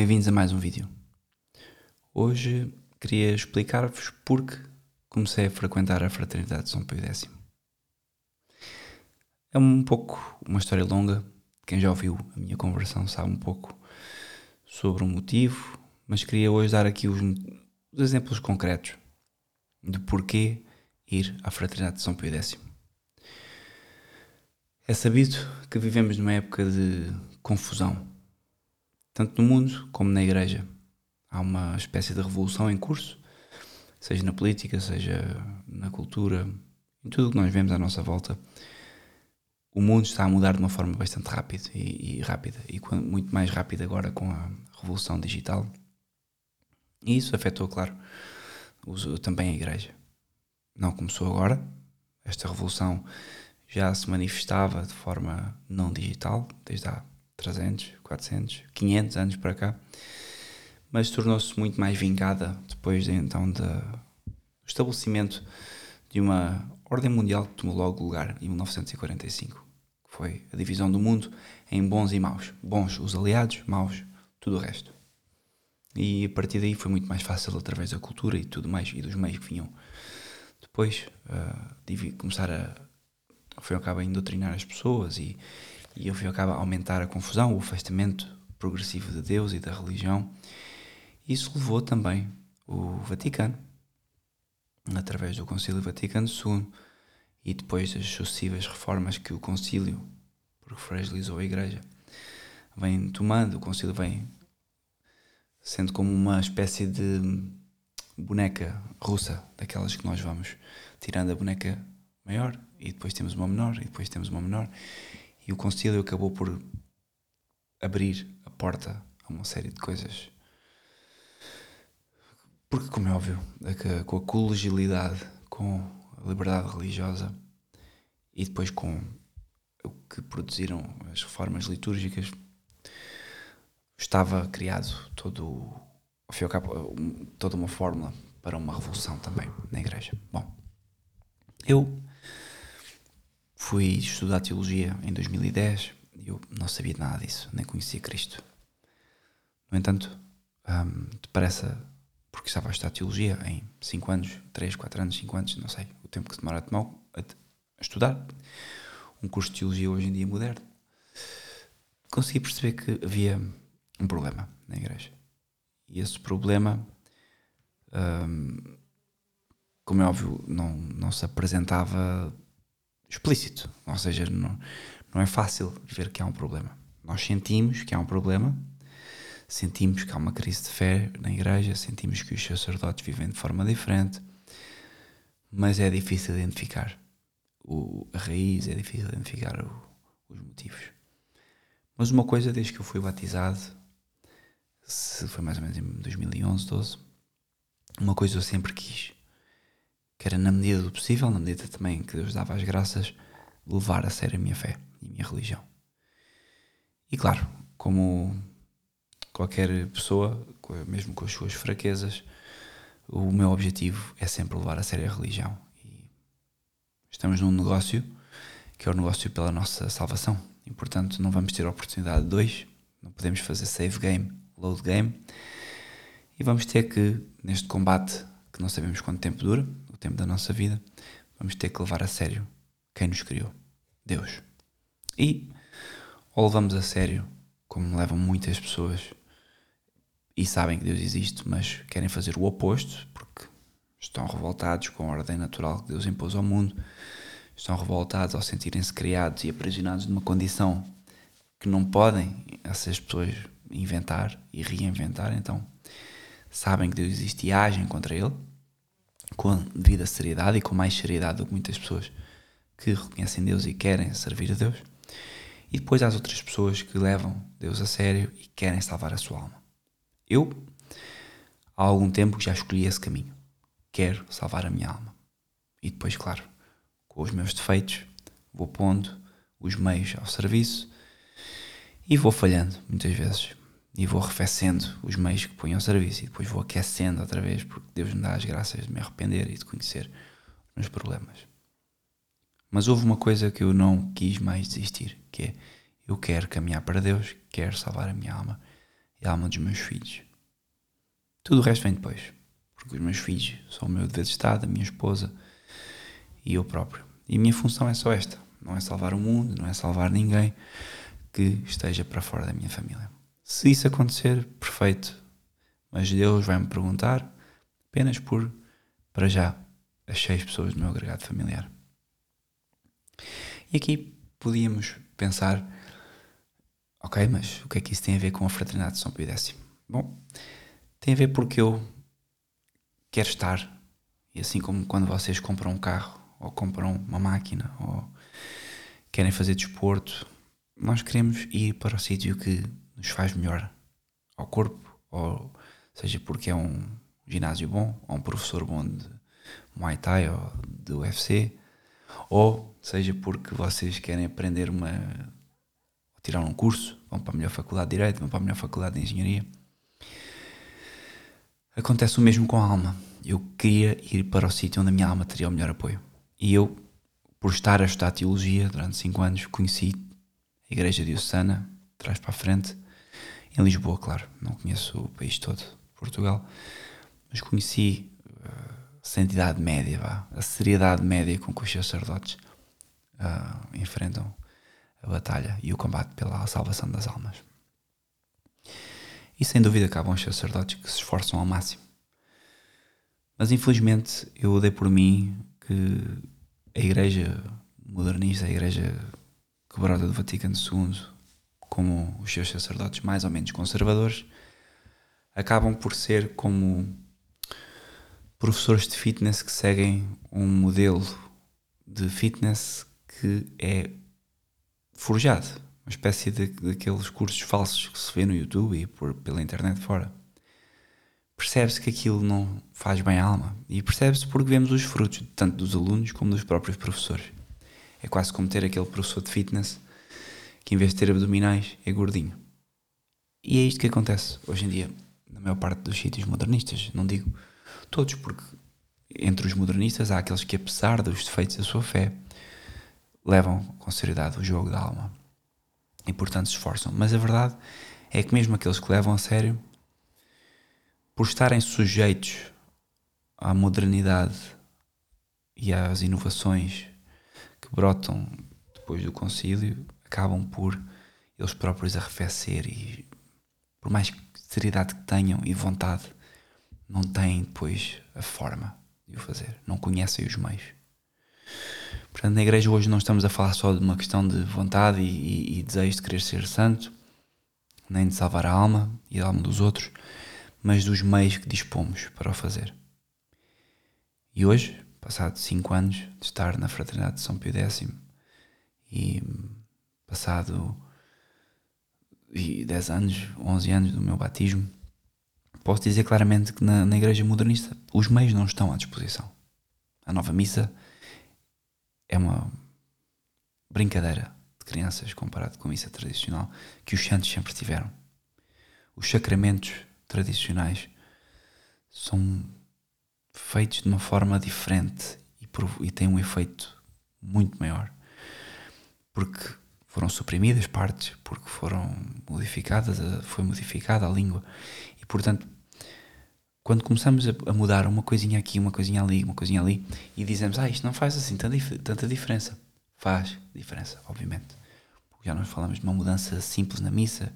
Bem-vindos a mais um vídeo. Hoje queria explicar-vos porque comecei a frequentar a Fraternidade de São Pio X. É um pouco uma história longa, quem já ouviu a minha conversão sabe um pouco sobre o motivo, mas queria hoje dar aqui os, os exemplos concretos de porquê ir à Fraternidade de São Pio X. É sabido que vivemos numa época de confusão, tanto no mundo como na Igreja. Há uma espécie de revolução em curso, seja na política, seja na cultura, em tudo o que nós vemos à nossa volta. O mundo está a mudar de uma forma bastante rápida e, e rápida, e muito mais rápida agora com a revolução digital. E isso afetou, claro, também a Igreja. Não começou agora, esta revolução já se manifestava de forma não digital, desde há 300, 400, 500 anos para cá, mas tornou-se muito mais vingada depois de, então do estabelecimento de uma ordem mundial que tomou logo lugar em 1945, que foi a divisão do mundo em bons e maus. Bons os aliados, maus tudo o resto. E a partir daí foi muito mais fácil através da cultura e tudo mais e dos meios que vinham depois uh, começar a foi ao cabo a doutrinar as pessoas e, e fim ao cabo a aumentar a confusão, o afastamento progressivo de Deus e da religião. Isso levou também o Vaticano, através do Concílio Vaticano II e depois das sucessivas reformas que o Concílio, porque fragilizou a Igreja, vem tomando, o Concílio vem sendo como uma espécie de boneca russa, daquelas que nós vamos tirando a boneca maior e depois temos uma menor e depois temos uma menor e o concílio acabou por abrir a porta a uma série de coisas. Porque como é óbvio com a colegialidade com a liberdade religiosa e depois com o que produziram as reformas litúrgicas estava criado todo ao cabo, toda uma fórmula para uma revolução também na igreja. Bom eu Fui estudar teologia em 2010 e eu não sabia nada disso, nem conhecia Cristo. No entanto, um, depressa, porque estava a estudar teologia em 5 anos, 3, 4 anos, 5 anos, não sei, o tempo que demora a, tomar, a, a estudar um curso de teologia hoje em dia moderno, consegui perceber que havia um problema na igreja. E esse problema, um, como é óbvio, não, não se apresentava explícito. Ou seja, não, não é fácil ver que há um problema. Nós sentimos que há um problema, sentimos que há uma crise de fé na igreja, sentimos que os sacerdotes vivem de forma diferente, mas é difícil identificar o, a raiz, é difícil identificar o, os motivos. Mas uma coisa, desde que eu fui batizado, se foi mais ou menos em 2011, 12, uma coisa eu sempre quis que era na medida do possível, na medida também que Deus dava as graças, levar a sério a minha fé e a minha religião. E claro, como qualquer pessoa, mesmo com as suas fraquezas, o meu objetivo é sempre levar a sério a religião. E estamos num negócio que é o negócio pela nossa salvação. E portanto não vamos ter a oportunidade de dois, não podemos fazer save game, load game. E vamos ter que, neste combate, que não sabemos quanto tempo dura, tempo da nossa vida, vamos ter que levar a sério quem nos criou, Deus. E ou levamos a sério, como levam muitas pessoas e sabem que Deus existe, mas querem fazer o oposto porque estão revoltados com a ordem natural que Deus impôs ao mundo, estão revoltados ao sentirem-se criados e aprisionados numa condição que não podem essas pessoas inventar e reinventar, então sabem que Deus existe e agem contra Ele com a devida seriedade e com mais seriedade do que muitas pessoas que reconhecem Deus e querem servir a Deus. E depois há as outras pessoas que levam Deus a sério e querem salvar a sua alma. Eu, há algum tempo, já escolhi esse caminho. Quero salvar a minha alma. E depois, claro, com os meus defeitos, vou pondo os meios ao serviço e vou falhando muitas vezes e vou arrefecendo os meios que ponho ao serviço e depois vou aquecendo outra vez porque Deus me dá as graças de me arrepender e de conhecer os meus problemas. Mas houve uma coisa que eu não quis mais desistir, que é eu quero caminhar para Deus, quero salvar a minha alma e a alma dos meus filhos. Tudo o resto vem depois, porque os meus filhos são o meu dever de Estado, a minha esposa e eu próprio. E a minha função é só esta: não é salvar o mundo, não é salvar ninguém que esteja para fora da minha família. Se isso acontecer, perfeito. Mas Deus vai me perguntar apenas por, para já, as seis pessoas do meu agregado familiar. E aqui podíamos pensar, ok, mas o que é que isso tem a ver com a fraternidade de São Pio X? Bom, tem a ver porque eu quero estar, e assim como quando vocês compram um carro, ou compram uma máquina, ou querem fazer desporto, nós queremos ir para o sítio que nos faz melhor ao corpo, ou seja porque é um ginásio bom, ou um professor bom de Muay Thai ou de UFC, ou seja porque vocês querem aprender uma. tirar um curso, vão para a melhor faculdade de Direito, vão para a melhor faculdade de Engenharia. Acontece o mesmo com a alma. Eu queria ir para o sítio onde a minha alma teria o melhor apoio. E eu, por estar a estudar teologia durante 5 anos, conheci a Igreja Diocesana, trás para a frente, em Lisboa, claro. Não conheço o país todo, Portugal, mas conheci uh, a santidade média, vá, a seriedade média com que os sacerdotes uh, enfrentam a batalha e o combate pela salvação das almas. E sem dúvida acabam os sacerdotes que se esforçam ao máximo. Mas infelizmente eu dei por mim que a Igreja modernista, a Igreja quebrada do Vaticano II, como os seus sacerdotes mais ou menos conservadores, acabam por ser como professores de fitness que seguem um modelo de fitness que é forjado, uma espécie de, daqueles cursos falsos que se vê no YouTube e por, pela internet fora. Percebe-se que aquilo não faz bem à alma e percebe-se porque vemos os frutos, tanto dos alunos como dos próprios professores. É quase como ter aquele professor de fitness que, em vez de ter abdominais, é gordinho. E é isto que acontece hoje em dia, na maior parte dos sítios modernistas. Não digo todos, porque entre os modernistas há aqueles que, apesar dos defeitos da sua fé, levam com seriedade o jogo da alma e, portanto, se esforçam. Mas a verdade é que, mesmo aqueles que levam a sério, por estarem sujeitos à modernidade e às inovações que brotam depois do concílio, acabam por eles próprios arrefecer e, por mais seriedade que tenham e vontade, não têm depois a forma de o fazer, não conhecem os meios. Portanto, na igreja hoje não estamos a falar só de uma questão de vontade e, e, e desejo de querer ser santo, nem de salvar a alma e a alma dos outros, mas dos meios que dispomos para o fazer. E hoje, passados cinco anos de estar na Fraternidade de São Pio X e passado e 10 anos, 11 anos do meu batismo, posso dizer claramente que na, na Igreja Modernista os meios não estão à disposição. A nova missa é uma brincadeira de crianças comparado com a missa tradicional que os santos sempre tiveram. Os sacramentos tradicionais são feitos de uma forma diferente e, e têm um efeito muito maior. Porque foram suprimidas partes, porque foram modificadas, foi modificada a língua. E portanto, quando começamos a mudar uma coisinha aqui, uma coisinha ali, uma coisinha ali, e dizemos, ah, isto não faz assim tanta, diferença. Faz diferença, obviamente. Porque já nós falamos de uma mudança simples na missa,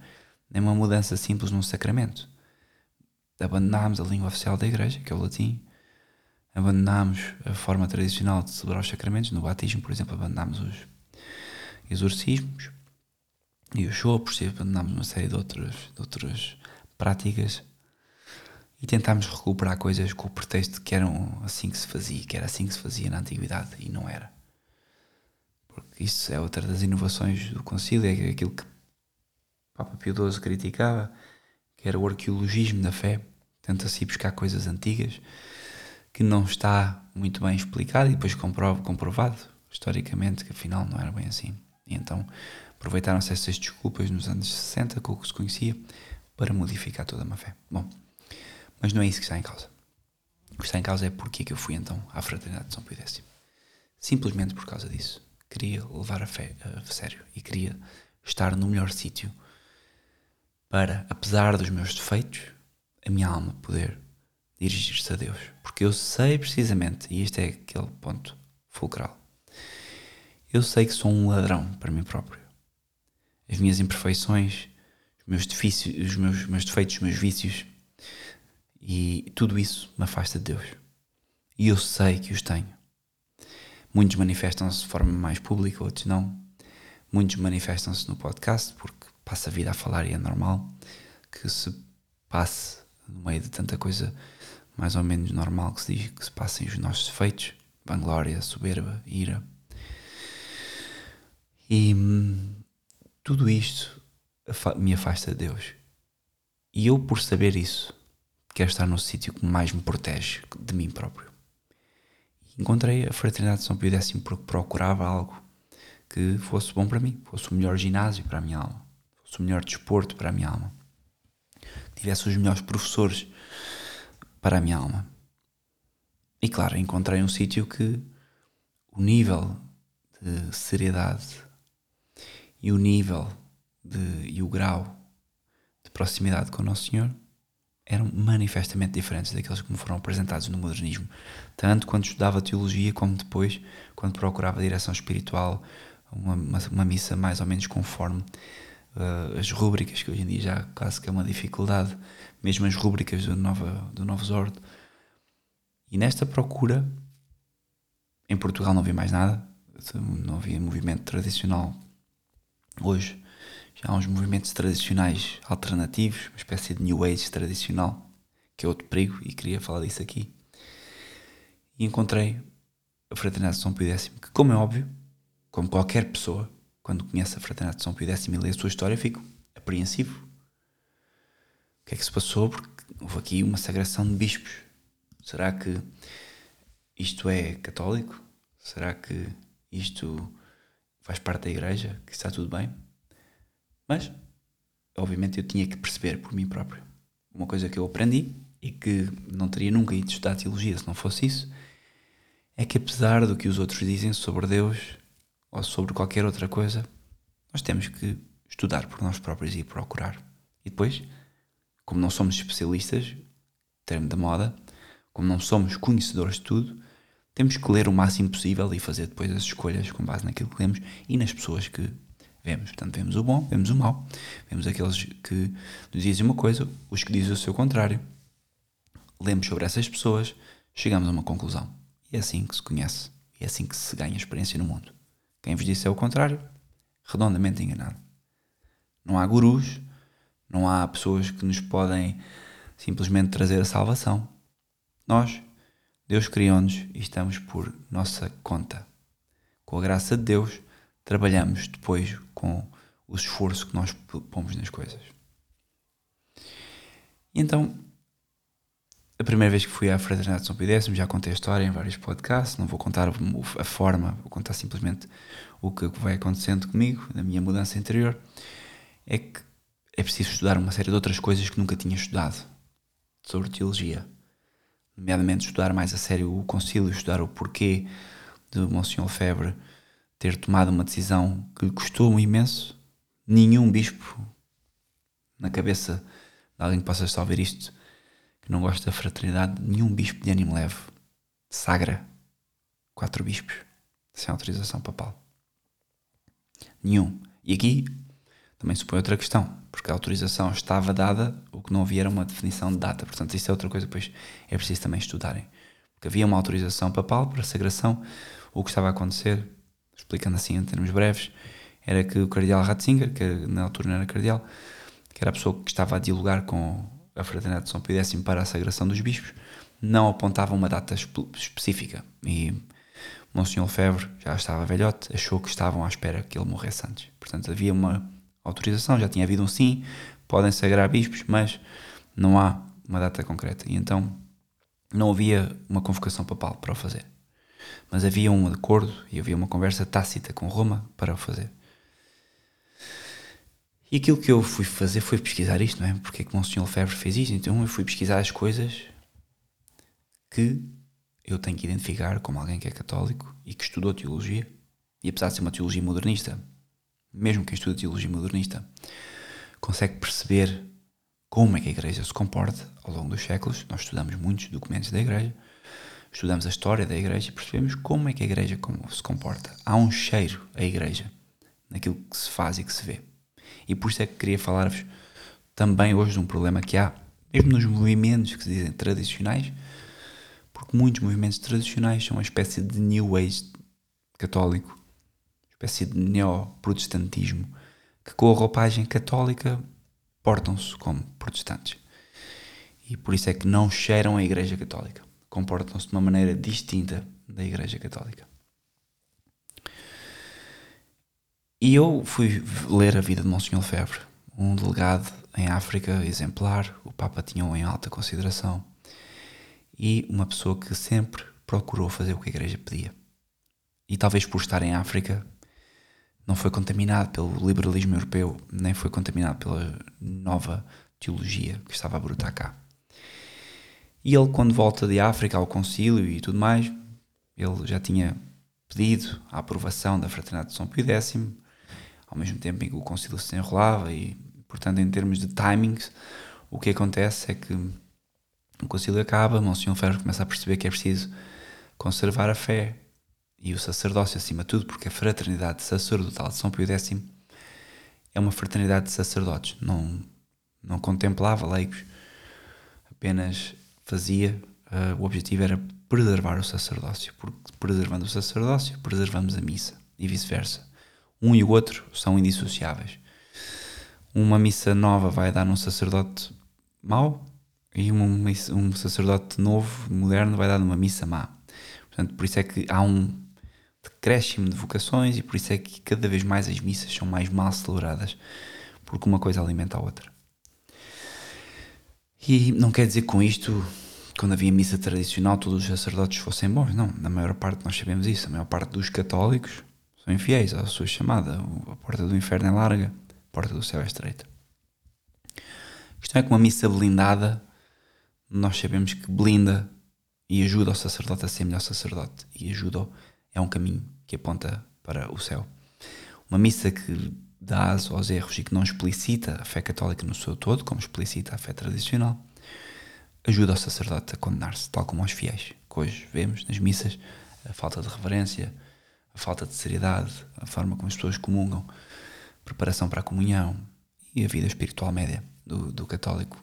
nem uma mudança simples num sacramento. Abandonámos a língua oficial da igreja, que é o latim, abandonámos a forma tradicional de celebrar os sacramentos, no batismo, por exemplo, abandonámos os exorcismos e os sopros, e abandonámos uma série de outras, de outras práticas e tentámos recuperar coisas com o pretexto de que eram assim que se fazia, que era assim que se fazia na antiguidade e não era. Porque isso é outra das inovações do concílio, é aquilo que Papa Pio XII criticava, que era o arqueologismo da fé, tenta-se buscar coisas antigas que não está muito bem explicado e depois comprov comprovado historicamente que afinal não era bem assim. E então aproveitaram-se essas desculpas nos anos 60 com o que se conhecia para modificar toda uma fé. Bom, mas não é isso que está em causa. O que está em causa é porque é que eu fui então à Fraternidade de São Pio X. Simplesmente por causa disso. Queria levar a fé a sério e queria estar no melhor sítio para, apesar dos meus defeitos, a minha alma poder dirigir-se a Deus. Porque eu sei precisamente, e este é aquele ponto fulcral, eu sei que sou um ladrão para mim próprio. As minhas imperfeições, os meus, defícios, os meus, meus defeitos, os meus vícios, e tudo isso me afasta de Deus. E eu sei que os tenho. Muitos manifestam-se de forma mais pública, outros não. Muitos manifestam-se no podcast porque passa a vida a falar e é normal que se passe no meio de tanta coisa mais ou menos normal que se diz que se passem os nossos defeitos, vanglória, soberba, ira. E hum, tudo isto me afasta de Deus. E eu, por saber isso, quero estar no sítio que mais me protege de mim próprio. encontrei a Fraternidade de São Pio X porque procurava algo que fosse bom para mim, fosse o melhor ginásio para a minha alma, fosse o melhor desporto para a minha alma, tivesse os melhores professores para a minha alma. E claro, encontrei um sítio que o nível de seriedade e o nível de, e o grau de proximidade com o Nosso Senhor eram manifestamente diferentes daqueles que me foram apresentados no modernismo, tanto quando estudava teologia como depois quando procurava direção espiritual, uma, uma, uma missa mais ou menos conforme uh, as rúbricas, que hoje em dia já quase que é uma dificuldade, mesmo as rúbricas do, Nova, do Novo Zordo. E nesta procura, em Portugal não vi mais nada, não havia movimento tradicional. Hoje já há uns movimentos tradicionais alternativos, uma espécie de New Age tradicional, que é outro perigo, e queria falar disso aqui. E encontrei a Fraternidade de São Pio X, que, como é óbvio, como qualquer pessoa, quando conhece a Fraternidade de São Pio X e lê a sua história, fico apreensivo. O que é que se passou? Porque houve aqui uma sagração de bispos. Será que isto é católico? Será que isto faz parte da igreja? Que está tudo bem? Mas, obviamente, eu tinha que perceber por mim próprio. Uma coisa que eu aprendi e que não teria nunca ido estudar teologia se não fosse isso, é que apesar do que os outros dizem sobre Deus ou sobre qualquer outra coisa, nós temos que estudar por nós próprios e procurar. E depois, como não somos especialistas, termo da moda, como não somos conhecedores de tudo, temos que ler o máximo possível e fazer depois as escolhas com base naquilo que lemos e nas pessoas que vemos. Portanto, vemos o bom, vemos o mau, vemos aqueles que nos dizem uma coisa, os que dizem o seu contrário. Lemos sobre essas pessoas, chegamos a uma conclusão. E é assim que se conhece, e é assim que se ganha experiência no mundo. Quem vos disse é o contrário, redondamente enganado. Não há gurus, não há pessoas que nos podem simplesmente trazer a salvação. Nós, Deus criou-nos e estamos por nossa conta. Com a graça de Deus, trabalhamos depois com o esforço que nós pomos nas coisas. E então, a primeira vez que fui à Fraternidade de São Pio X, já contei a história em vários podcasts, não vou contar a forma, vou contar simplesmente o que vai acontecendo comigo, na minha mudança interior, é que é preciso estudar uma série de outras coisas que nunca tinha estudado sobre teologia. Nomeadamente estudar mais a sério o concílio, estudar o porquê de Monsenhor Febre ter tomado uma decisão que lhe custou imenso. Nenhum bispo na cabeça de alguém que possa a ouvir isto que não gosta da fraternidade, nenhum bispo de ânimo leve sagra quatro bispos sem autorização papal. Nenhum. E aqui também se põe outra questão, porque a autorização estava dada, o que não havia era uma definição de data. Portanto, isso é outra coisa, pois é preciso também estudarem. Porque havia uma autorização papal para a sagração, o que estava a acontecer explicando assim em termos breves, era que o cardeal Ratzinger, que na altura não era cardeal, que era a pessoa que estava a dialogar com a Fraternidade de São Pio X para a sagração dos bispos, não apontava uma data específica. E Monsenhor Febre já estava velhote, achou que estavam à espera que ele morresse antes. Portanto, havia uma autorização, já tinha havido um sim, podem sagrar bispos, mas não há uma data concreta. E então não havia uma convocação papal para o fazer mas havia um acordo e havia uma conversa tácita com Roma para o fazer. E aquilo que eu fui fazer foi pesquisar isto, não é? Porque é que Monsenhor Lefebvre fez isto? Então eu fui pesquisar as coisas que eu tenho que identificar como alguém que é católico e que estudou teologia, e apesar de ser uma teologia modernista, mesmo quem estuda teologia modernista, consegue perceber como é que a Igreja se comporta ao longo dos séculos. Nós estudamos muitos documentos da Igreja, estudamos a história da Igreja e percebemos como é que a Igreja se comporta. Há um cheiro à Igreja naquilo que se faz e que se vê. E por isso é que queria falar-vos também hoje de um problema que há, mesmo nos movimentos que se dizem tradicionais, porque muitos movimentos tradicionais são uma espécie de New Age católico, espécie de neoprotestantismo, que com a roupagem católica portam-se como protestantes. E por isso é que não cheiram a Igreja Católica. Comportam-se de uma maneira distinta da Igreja Católica. E eu fui ler a vida de Monsenhor Lefebvre, um delegado em África exemplar, o Papa tinha-o em alta consideração, e uma pessoa que sempre procurou fazer o que a Igreja pedia. E talvez por estar em África, não foi contaminado pelo liberalismo europeu, nem foi contaminado pela nova teologia que estava a brotar cá. E ele, quando volta de África ao concílio e tudo mais, ele já tinha pedido a aprovação da Fraternidade de São Pio X, ao mesmo tempo em que o concílio se enrolava e, portanto, em termos de timings, o que acontece é que o concílio acaba, Monsenhor Ferro começa a perceber que é preciso conservar a fé e o sacerdócio acima de tudo, porque a fraternidade sacerdotal de São Pio X é uma fraternidade de sacerdotes, não, não contemplava leigos, apenas fazia, uh, o objetivo era preservar o sacerdócio, porque preservando o sacerdócio, preservamos a missa e vice-versa. Um e o outro são indissociáveis. Uma missa nova vai dar num sacerdote mau e um, um sacerdote novo, moderno, vai dar numa missa má. Portanto, por isso é que há um decréscimo de vocações e por isso é que cada vez mais as missas são mais mal celebradas, porque uma coisa alimenta a outra. E não quer dizer com isto, quando havia missa tradicional, todos os sacerdotes fossem bons. Não, na maior parte nós sabemos isso. A maior parte dos católicos são infiéis à sua chamada. A porta do inferno é larga, a porta do céu é estreita. A questão é que uma missa blindada, nós sabemos que blinda e ajuda o sacerdote a ser melhor sacerdote e ajuda é um caminho que aponta para o céu. Uma missa que dá aso aos erros e que não explicita a fé católica no seu todo, como explicita a fé tradicional, ajuda o sacerdote a condenar-se, tal como aos fiéis, que hoje vemos nas missas a falta de reverência, a falta de seriedade, a forma como as pessoas comungam, preparação para a comunhão e a vida espiritual média do, do católico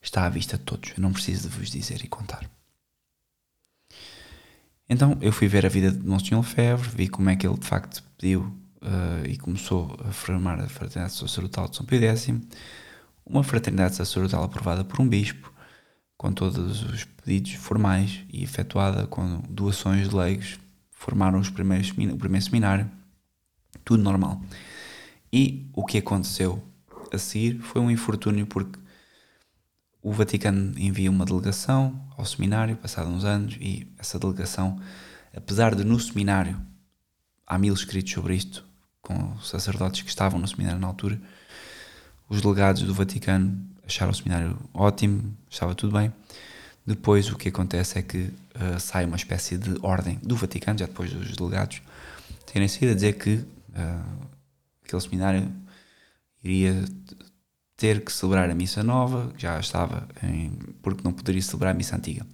está à vista de todos. Eu não preciso de vos dizer e contar. Então eu fui ver a vida de Monsenhor Lefebvre, vi como é que ele de facto pediu uh, e começou a formar a Fraternidade Sacerdotal de São Pio X, uma fraternidade sacerdotal aprovada por um bispo, com todos os pedidos formais e efetuada com doações de leigos, formaram os primeiros, o primeiro seminário, tudo normal. E o que aconteceu a seguir foi um infortúnio porque o Vaticano envia uma delegação ao seminário, passados uns anos, e essa delegação, apesar de no seminário há mil escritos sobre isto, com sacerdotes que estavam no seminário na altura, os delegados do Vaticano acharam o seminário ótimo, estava tudo bem. Depois o que acontece é que uh, sai uma espécie de ordem do Vaticano, já depois dos delegados terem sido a dizer que uh, aquele seminário iria ter que celebrar a missa nova, já estava em, porque não poderia celebrar a missa antiga.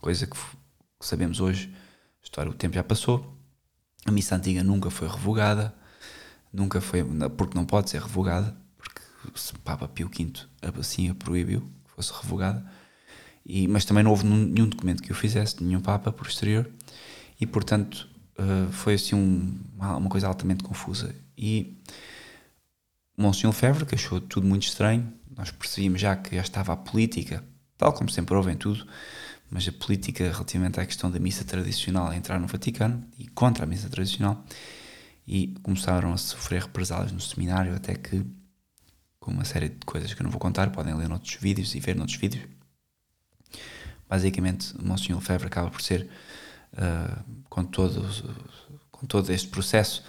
Coisa que, que sabemos hoje, história, o tempo já passou. A missa antiga nunca foi revogada, nunca foi, porque não pode ser revogada, porque o Papa Pio V assim a proibiu que fosse revogada. E, mas também não houve nenhum documento que o fizesse, nenhum Papa posterior, e portanto uh, foi assim um, uma coisa altamente confusa. E Monsenhor Lefebvre, que achou tudo muito estranho. Nós percebíamos já que já estava a política, tal como sempre houve em tudo, mas a política relativamente à questão da missa tradicional a entrar no Vaticano e contra a missa tradicional e começaram a sofrer represálias no seminário até que com uma série de coisas que eu não vou contar, podem ler noutros vídeos e ver noutros vídeos. Basicamente, Monsenhor Lefebvre acaba por ser, uh, com, todo, com todo este processo,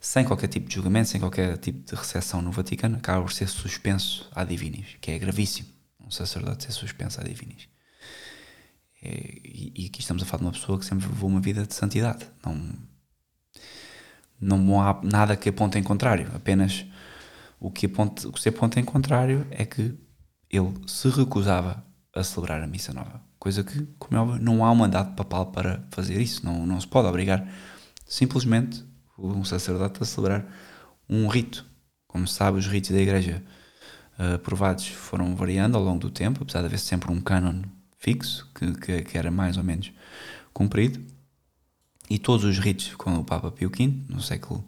sem qualquer tipo de julgamento, sem qualquer tipo de recepção no Vaticano, acaba por ser suspenso a divinis, que é gravíssimo, um sacerdote ser suspenso a divinis. É, e, e, aqui estamos a falar de uma pessoa que sempre levou uma vida de santidade. Não, não há nada que aponte em contrário, apenas O que, aponta, o que se aponta em contrário é que ele se recusava a celebrar a missa nova. Coisa que, como é óbvio, não há um mandato papal para fazer isso. Não, não se pode obrigar simplesmente um sacerdote a celebrar um rito. Como se sabe, os ritos da igreja uh, aprovados foram variando ao longo do tempo, apesar de haver sempre um cânon fixo, que, que, que, era mais ou menos cumprido. E todos os ritos com o Papa Pio V, no século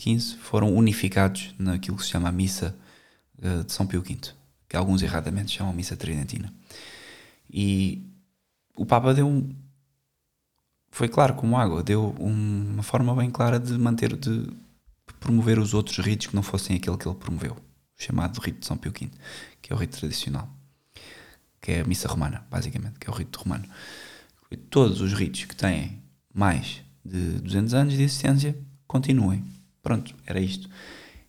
XV, foram unificados naquilo que se chama a Missa uh, de São Pio V, que alguns erradamente chamam Missa Tridentina. E o Papa deu um, foi claro como água, deu uma forma bem clara de manter, de promover os outros ritos que não fossem aquele que ele promoveu, o chamado rito de São Pio V, que é o rito tradicional, que é a missa romana, basicamente, que é o rito romano. Todos os ritos que têm mais de 200 anos de existência continuem. Pronto, era isto.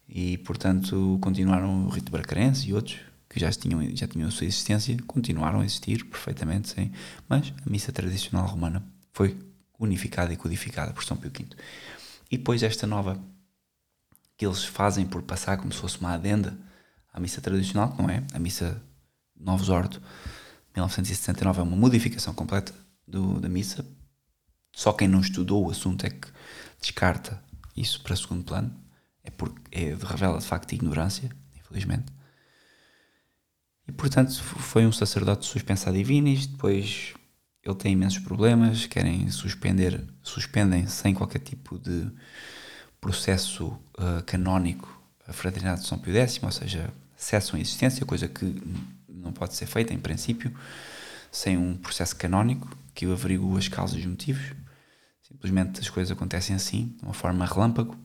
E, portanto, continuaram o rito bracarense e outros que já tinham, já tinham a sua existência, continuaram a existir perfeitamente, sim. Mas a missa tradicional romana foi unificada e codificada por São Pio V. E depois esta nova que eles fazem por passar como se fosse uma adenda à missa tradicional, que não é? A missa Novos Ordo, 1969, é uma modificação completa do, da missa. Só quem não estudou o assunto é que descarta isso para segundo plano. É porque é, revela de facto ignorância, infelizmente. E portanto foi um sacerdote suspenso a divinis, depois ele tem imensos problemas, querem suspender, suspendem sem qualquer tipo de processo uh, canónico a fraternidade de São Pio X, ou seja, cessam a existência, coisa que não pode ser feita em princípio, sem um processo canónico que averigua as causas e os motivos. Simplesmente as coisas acontecem assim, de uma forma relâmpago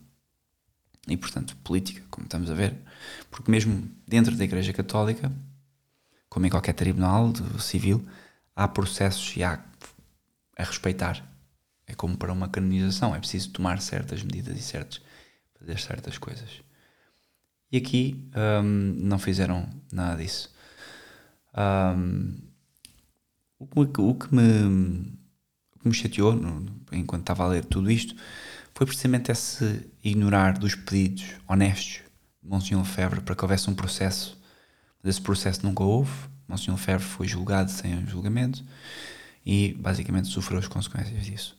e, portanto, política, como estamos a ver, porque mesmo dentro da Igreja Católica, como em qualquer tribunal civil, há processos e há a respeitar. É como para uma canonização, é preciso tomar certas medidas e certos, fazer certas coisas. E aqui um, não fizeram nada disso. Um, o, que, o, que me, o que me chateou enquanto estava a ler tudo isto foi precisamente esse ignorar dos pedidos honestos de Monsenhor Lefebvre para que houvesse um processo. Mas esse processo nunca houve Monsenhor Ferro foi julgado sem julgamento e basicamente sofreu as consequências disso.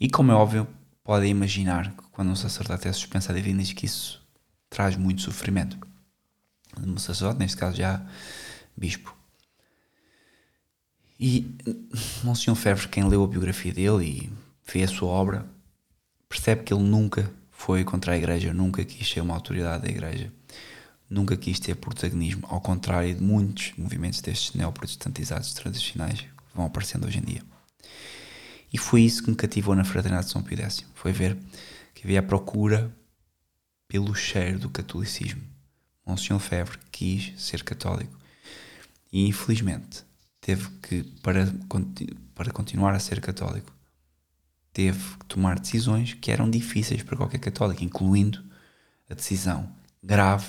E como é óbvio, podem imaginar que quando um sacerdote é suspenso a divinis que isso traz muito sofrimento. Um sacerdote, neste caso já bispo. E Monsenhor Ferro, quem leu a biografia dele e vê a sua obra, percebe que ele nunca foi contra a igreja, nunca quis ser uma autoridade da igreja nunca quis ter protagonismo, ao contrário de muitos movimentos destes neoprotestantizados tradicionais que vão aparecendo hoje em dia. E foi isso que me cativou na Fraternidade de São Pio X, foi ver que havia a procura pelo cheiro do catolicismo. Monsenhor Febre quis ser católico e infelizmente teve que, para, para continuar a ser católico, teve que tomar decisões que eram difíceis para qualquer católico, incluindo a decisão grave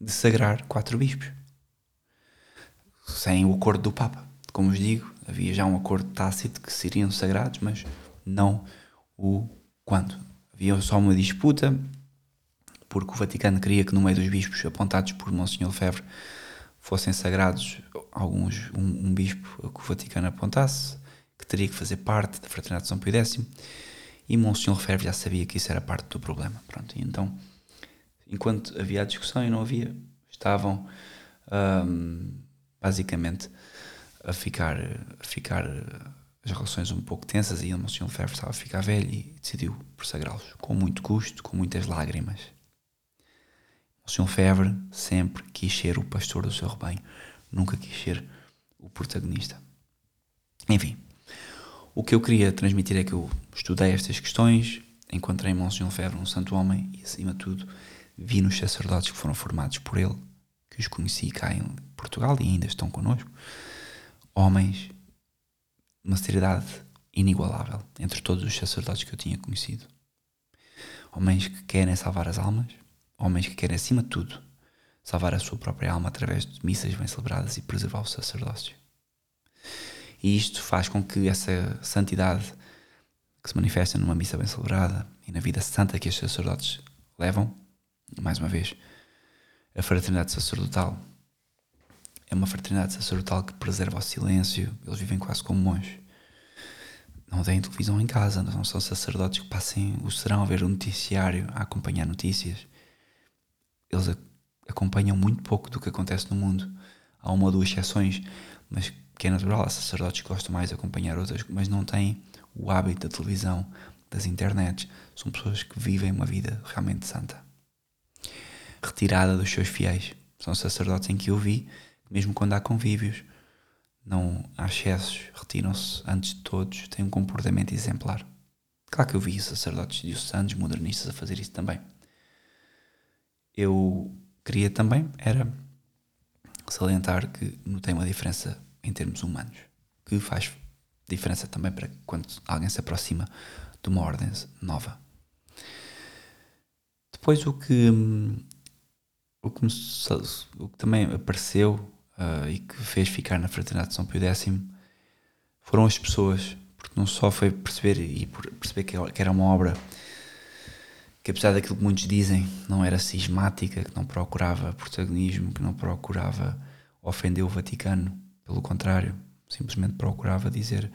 de sagrar quatro bispos. Sem o acordo do Papa. Como vos digo, havia já um acordo tácito que seriam sagrados, mas não o quando. Havia só uma disputa, porque o Vaticano queria que no meio dos bispos apontados por Monsenhor Lefebvre fossem sagrados alguns um, um, bispo que o Vaticano apontasse, que teria que fazer parte da Fraternidade de São Pio X, e Monsenhor Lefebvre já sabia que isso era parte do problema. Pronto, então enquanto havia a discussão e não havia, estavam um, basicamente a ficar, a ficar as relações um pouco tensas e o Monsenhor Ferro estava a ficar velho e decidiu persagrá-los com muito custo, com muitas lágrimas. Monsenhor Febre sempre quis ser o pastor do seu rebanho, nunca quis ser o protagonista. Enfim, o que eu queria transmitir é que eu estudei estas questões, encontrei Monsenhor Febre um santo homem e, acima de tudo, vi nos sacerdotes que foram formados por ele, que os conheci cá em Portugal e ainda estão connosco, homens uma seriedade inigualável entre todos os sacerdotes que eu tinha conhecido. Homens que querem salvar as almas, homens que querem, acima de tudo, salvar a sua própria alma através de missas bem celebradas e preservar o sacerdócio. E isto faz com que essa santidade que se manifesta numa missa bem celebrada e na vida santa que os sacerdotes levam mais uma vez, a fraternidade sacerdotal é uma fraternidade sacerdotal que preserva o silêncio, eles vivem quase como monges. Não têm televisão em casa, não são sacerdotes que passem o serão a ver o noticiário, a acompanhar notícias. Eles acompanham muito pouco do que acontece no mundo. Há uma ou duas exceções, mas que é natural. Há sacerdotes que gostam mais de acompanhar outras, mas não têm o hábito da televisão, das internets. São pessoas que vivem uma vida realmente santa. Retirada dos seus fiéis. São sacerdotes em que eu vi, mesmo quando há convívios, não há excessos, retiram-se antes de todos, têm um comportamento exemplar. Claro que eu vi sacerdotes diocesanos, modernistas, a fazer isso também. Eu queria também, era salientar que notei uma diferença em termos humanos, que faz diferença também para quando alguém se aproxima de uma ordem nova. Depois o que, o que, me, o que também apareceu uh, e que fez ficar na Fraternidade de São Pio X foram as pessoas, porque não só foi perceber e perceber que era uma obra que apesar daquilo que muitos dizem, não era cismática, que não procurava protagonismo, que não procurava ofender o Vaticano, pelo contrário, simplesmente procurava dizer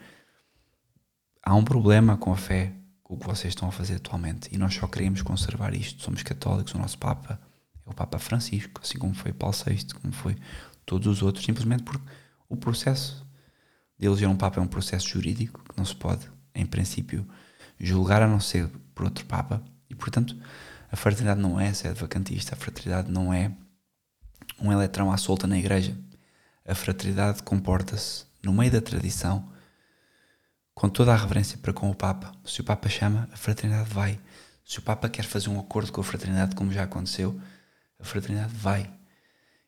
há um problema com a fé, com o que vocês estão a fazer atualmente, e nós só queremos conservar isto. Somos católicos, o nosso Papa o Papa Francisco, assim como foi Paulo VI, como foi todos os outros, simplesmente porque o processo de eleger um Papa é um processo jurídico que não se pode, em princípio, julgar a não ser por outro Papa, e portanto a fraternidade não é sede vacantista, a fraternidade não é um eletrão à solta na igreja. A fraternidade comporta-se no meio da tradição com toda a reverência para com o Papa. Se o Papa chama, a fraternidade vai. Se o Papa quer fazer um acordo com a fraternidade, como já aconteceu, a fraternidade vai.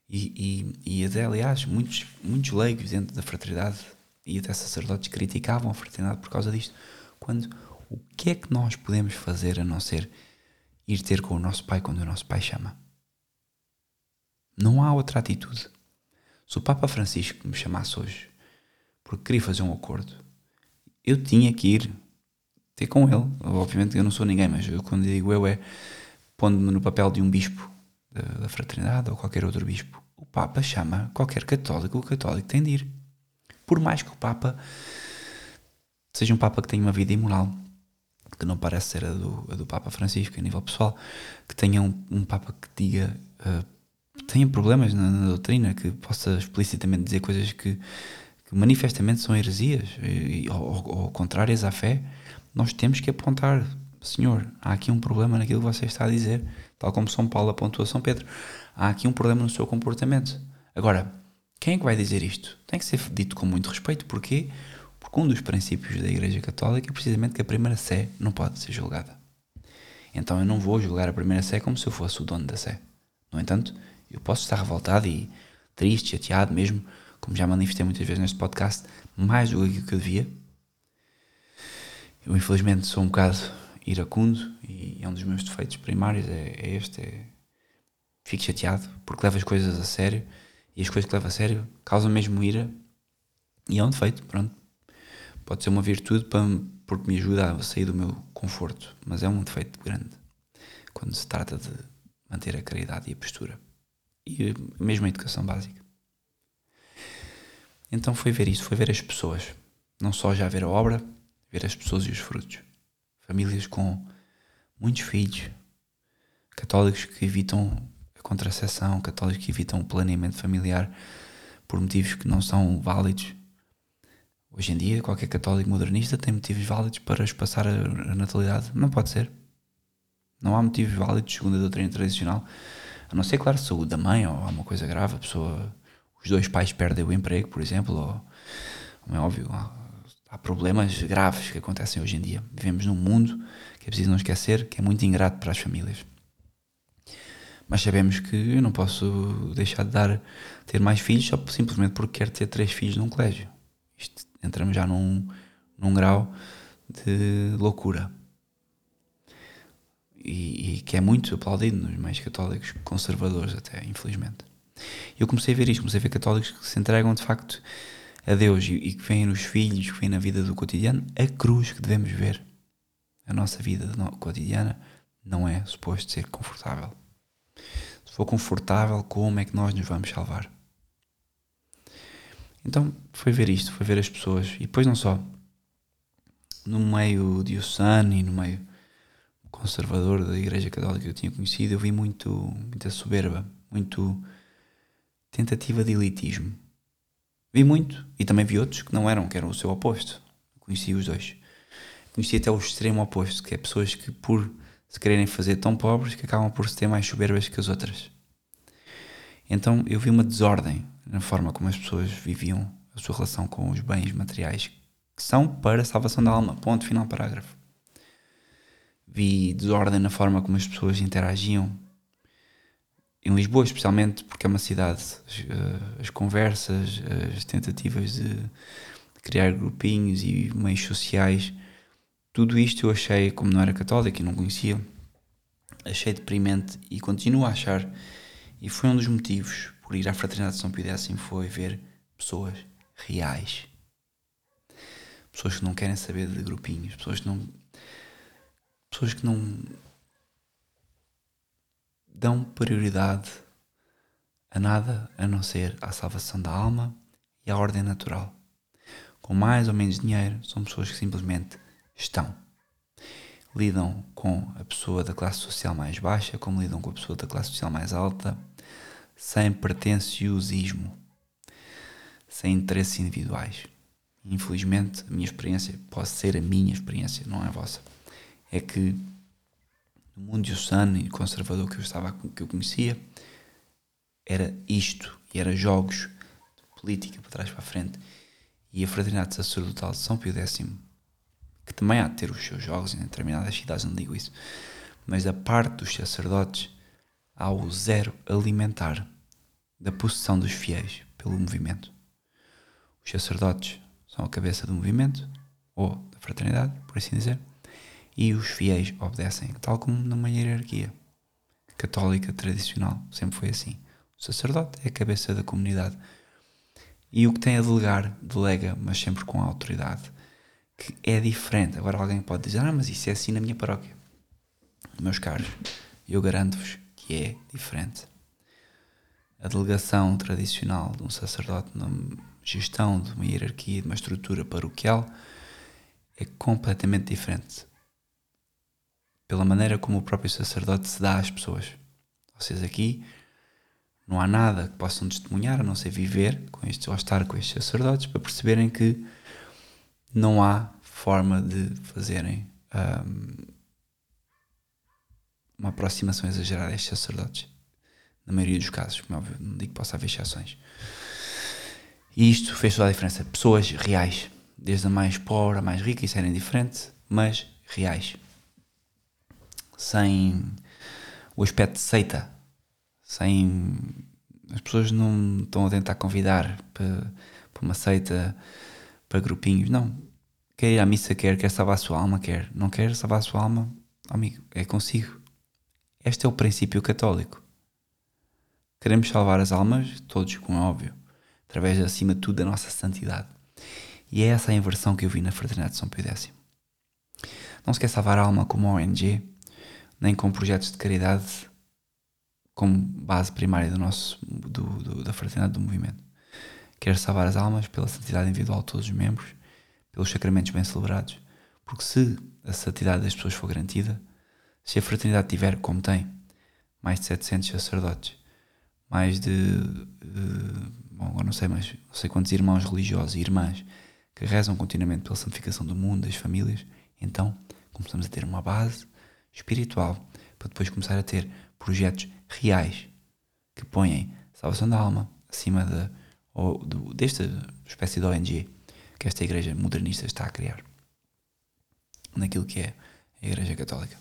E, e, e até, aliás, muitos, muitos leigos dentro da fraternidade e até sacerdotes criticavam a fraternidade por causa disto. Quando o que é que nós podemos fazer a não ser ir ter com o nosso Pai quando o nosso Pai chama? Não há outra atitude. Se o Papa Francisco me chamasse hoje porque queria fazer um acordo, eu tinha que ir ter com ele. Obviamente eu não sou ninguém, mas quando digo eu é pondo-me no papel de um bispo da, da, fraternidade ou qualquer outro bispo. O Papa chama qualquer católico, o católico tem de ir. Por mais que o Papa seja um Papa que tenha uma vida imoral, que não parece ser a do, a do Papa Francisco a nível pessoal, que tenha um, um Papa que diga. Uh, tenha problemas na, na doutrina, que possa explicitamente dizer coisas que que manifestamente são heresias ou, ou contrárias à fé, nós temos que apontar, Senhor, há aqui um problema naquilo que você está a dizer, tal como São Paulo apontou a São Pedro, há aqui um problema no seu comportamento. Agora, quem é que vai dizer isto? Tem que ser dito com muito respeito, porquê? Porque um dos princípios da Igreja Católica é precisamente que a primeira sé não pode ser julgada. Então eu não vou julgar a primeira sé como se eu fosse o dono da sé. No entanto, eu posso estar revoltado e triste, chateado mesmo como já manifestei muitas vezes neste podcast, mais do que eu devia. Eu infelizmente sou um bocado iracundo e é um dos meus defeitos primários, é, é este, é, fico chateado porque levo as coisas a sério e as coisas que levo a sério causam mesmo ira e é um defeito, pronto. Pode ser uma virtude para, porque me ajuda a sair do meu conforto, mas é um defeito grande quando se trata de manter a caridade e a postura e mesmo a educação básica. Então foi ver isso, foi ver as pessoas. Não só já ver a obra, ver as pessoas e os frutos. Famílias com muitos filhos, católicos que evitam a contracepção, católicos que evitam o planeamento familiar por motivos que não são válidos. Hoje em dia, qualquer católico modernista tem motivos válidos para espaçar a, natalidade. Não pode ser. Não há motivos válidos, segundo a doutrina tradicional, a não ser, claro, saúde da mãe ou há uma coisa grave, a pessoa os dois pais perdem o emprego, por exemplo, ou, é óbvio, há problemas graves que acontecem hoje em dia. Vivemos num mundo que é preciso não esquecer que é muito ingrato para as famílias. Mas sabemos que eu não posso deixar de dar, ter mais filhos só simplesmente porque quero ter três filhos num colégio. Isto, entramos já num, num grau de loucura. E, e, que é muito aplaudido nos meios católicos conservadores até, infelizmente. Eu comecei a ver isto, comecei a ver católicos que se entregam de facto a Deus e, que veem nos filhos, que veem na vida do cotidiano, a cruz que devemos ver. A nossa vida cotidiana não é suposto ser confortável. Se for confortável, como é que nós nos vamos salvar? Então foi ver isto, foi ver as pessoas, e depois não só, no meio diocesano e no meio conservador da Igreja Católica que eu tinha conhecido, eu vi muito, muita soberba, muito tentativa de elitismo. Vi muito, e também vi outros que não eram, que eram o seu oposto. Conheci os dois. Conheci até o extremo oposto, que é pessoas que, por se quererem fazer tão pobres, que acabam por se ter mais soberbas que as outras. Então eu vi uma desordem na forma como as pessoas viviam a sua relação com os bens materiais que são para a salvação da alma. Ponto final parágrafo. Vi desordem na forma como as pessoas interagiam. Em Lisboa, especialmente, porque é uma cidade, as, eh, as conversas, as tentativas de criar grupinhos e meios sociais, tudo isto eu achei, como não era católico e não conhecia, achei deprimente e continuo a achar. E foi um dos motivos por ir à Fraternidade de São Pio X foi ver pessoas reais. Pessoas que não querem saber de grupinhos, pessoas que não. Pessoas que não dão prioridade a nada a não ser à salvação da alma e à ordem natural. Com mais ou menos dinheiro, são pessoas que simplesmente estão. Lidam com a pessoa da classe social mais baixa, como lidam com a pessoa da classe social mais alta, sem pretenciosismo, sem interesses individuais. Infelizmente, a minha experiência pode ser a minha experiência, não é a vossa. É que no mundo diocesano e conservador que eu estava que eu conhecia, era isto, e era jogos de política para trás para a frente. E a Fraternidade Sacerdotal de São Pio X, que também há de ter os seus jogos em determinadas cidades, não digo isso, mas da parte dos sacerdotes há o zero alimentar da possessão dos fiéis pelo movimento. Os sacerdotes são a cabeça do movimento, ou da fraternidade, por assim dizer, e os fiéis obedecem, tal como numa hierarquia católica tradicional, sempre foi assim. O sacerdote é a cabeça da comunidade. E o que tem a delegar, delega, mas sempre com autoridade, que é diferente. Agora alguém pode dizer, ah, mas isso é assim na minha paróquia. Meus caros, eu garanto-vos que é diferente. A delegação tradicional de um sacerdote na gestão de uma hierarquia, de uma estrutura paroquial, é completamente diferente pela maneira como o próprio sacerdote se dá às pessoas. Vocês aqui não há nada que possam testemunhar a não ser viver com estes ou estar com estes sacerdotes para perceberem que não há forma de fazerem um, uma aproximação exagerada a estes sacerdotes. Na maioria dos casos, como é óbvio, não digo que possa haver exceções. E isto fez toda a diferença. Pessoas reais, desde a mais pobre a mais rica, isso era indiferente, mas reais sem o aspecto de seita, sem as pessoas não estão a tentar convidar para, para uma seita, para grupinhos, não. Quer ir à missa, quer, quer salvar a sua alma, quer. Não quer salvar a sua alma, amigo, é consigo. Este é o princípio católico. Queremos salvar as almas, todos, como é óbvio, através, acima de tudo, da nossa santidade. E é essa a inversão que eu vi na Fraternidade de São Pio X. Não se quer salvar a alma como ONG, nem com projetos de caridade como base primária do nosso, do, do, da fraternidade do movimento. Quer salvar as almas pela santidade individual de todos os membros, pelos sacramentos bem celebrados, porque se a santidade das pessoas for garantida, se a fraternidade tiver, como tem, mais de 700 sacerdotes, mais de, bom, agora não sei, mas não sei quantos irmãos religiosos e irmãs que rezam continuamente pela santificação do mundo, das famílias, então começamos a ter uma base espiritual, para depois começar a ter projetos reais que põem salvação da alma acima de, ou, do, desta espécie de ONG que esta igreja modernista está a criar naquilo que é a Igreja Católica.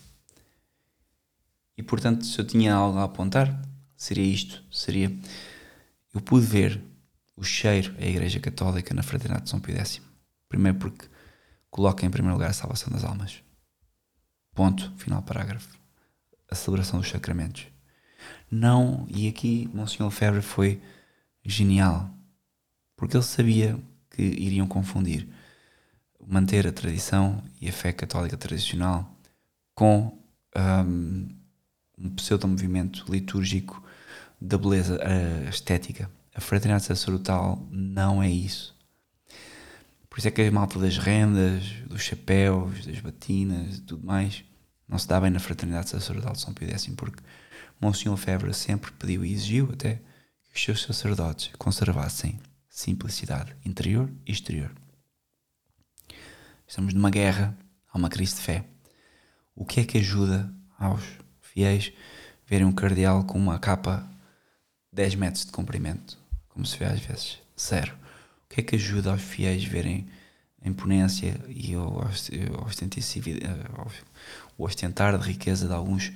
E portanto, se eu tinha algo a apontar, seria isto: seria eu pude ver o cheiro à Igreja Católica na Fraternidade de São Pio X. Primeiro porque coloca em primeiro lugar a salvação das almas. Ponto, final parágrafo. A celebração dos sacramentos. Não, e aqui Monsenhor Febre foi genial, porque ele sabia que iriam confundir manter a tradição e a fé católica tradicional com um, um pseudo-movimento litúrgico da beleza uh, estética. A fraternidade sacerdotal não é isso. Por isso é que a malta das rendas, dos chapéus, das batinas e tudo mais não se dá bem na fraternidade sacerdotal de São Pio X, porque Monsenhor Febre sempre pediu e exigiu até que os seus sacerdotes conservassem simplicidade interior e exterior. Estamos numa guerra, há uma crise de fé. O que é que ajuda aos fiéis verem um cardeal com uma capa 10 metros de comprimento, como se vê às vezes? Zero. O que é que ajuda aos fiéis verem a imponência e o ostentar de riqueza de alguns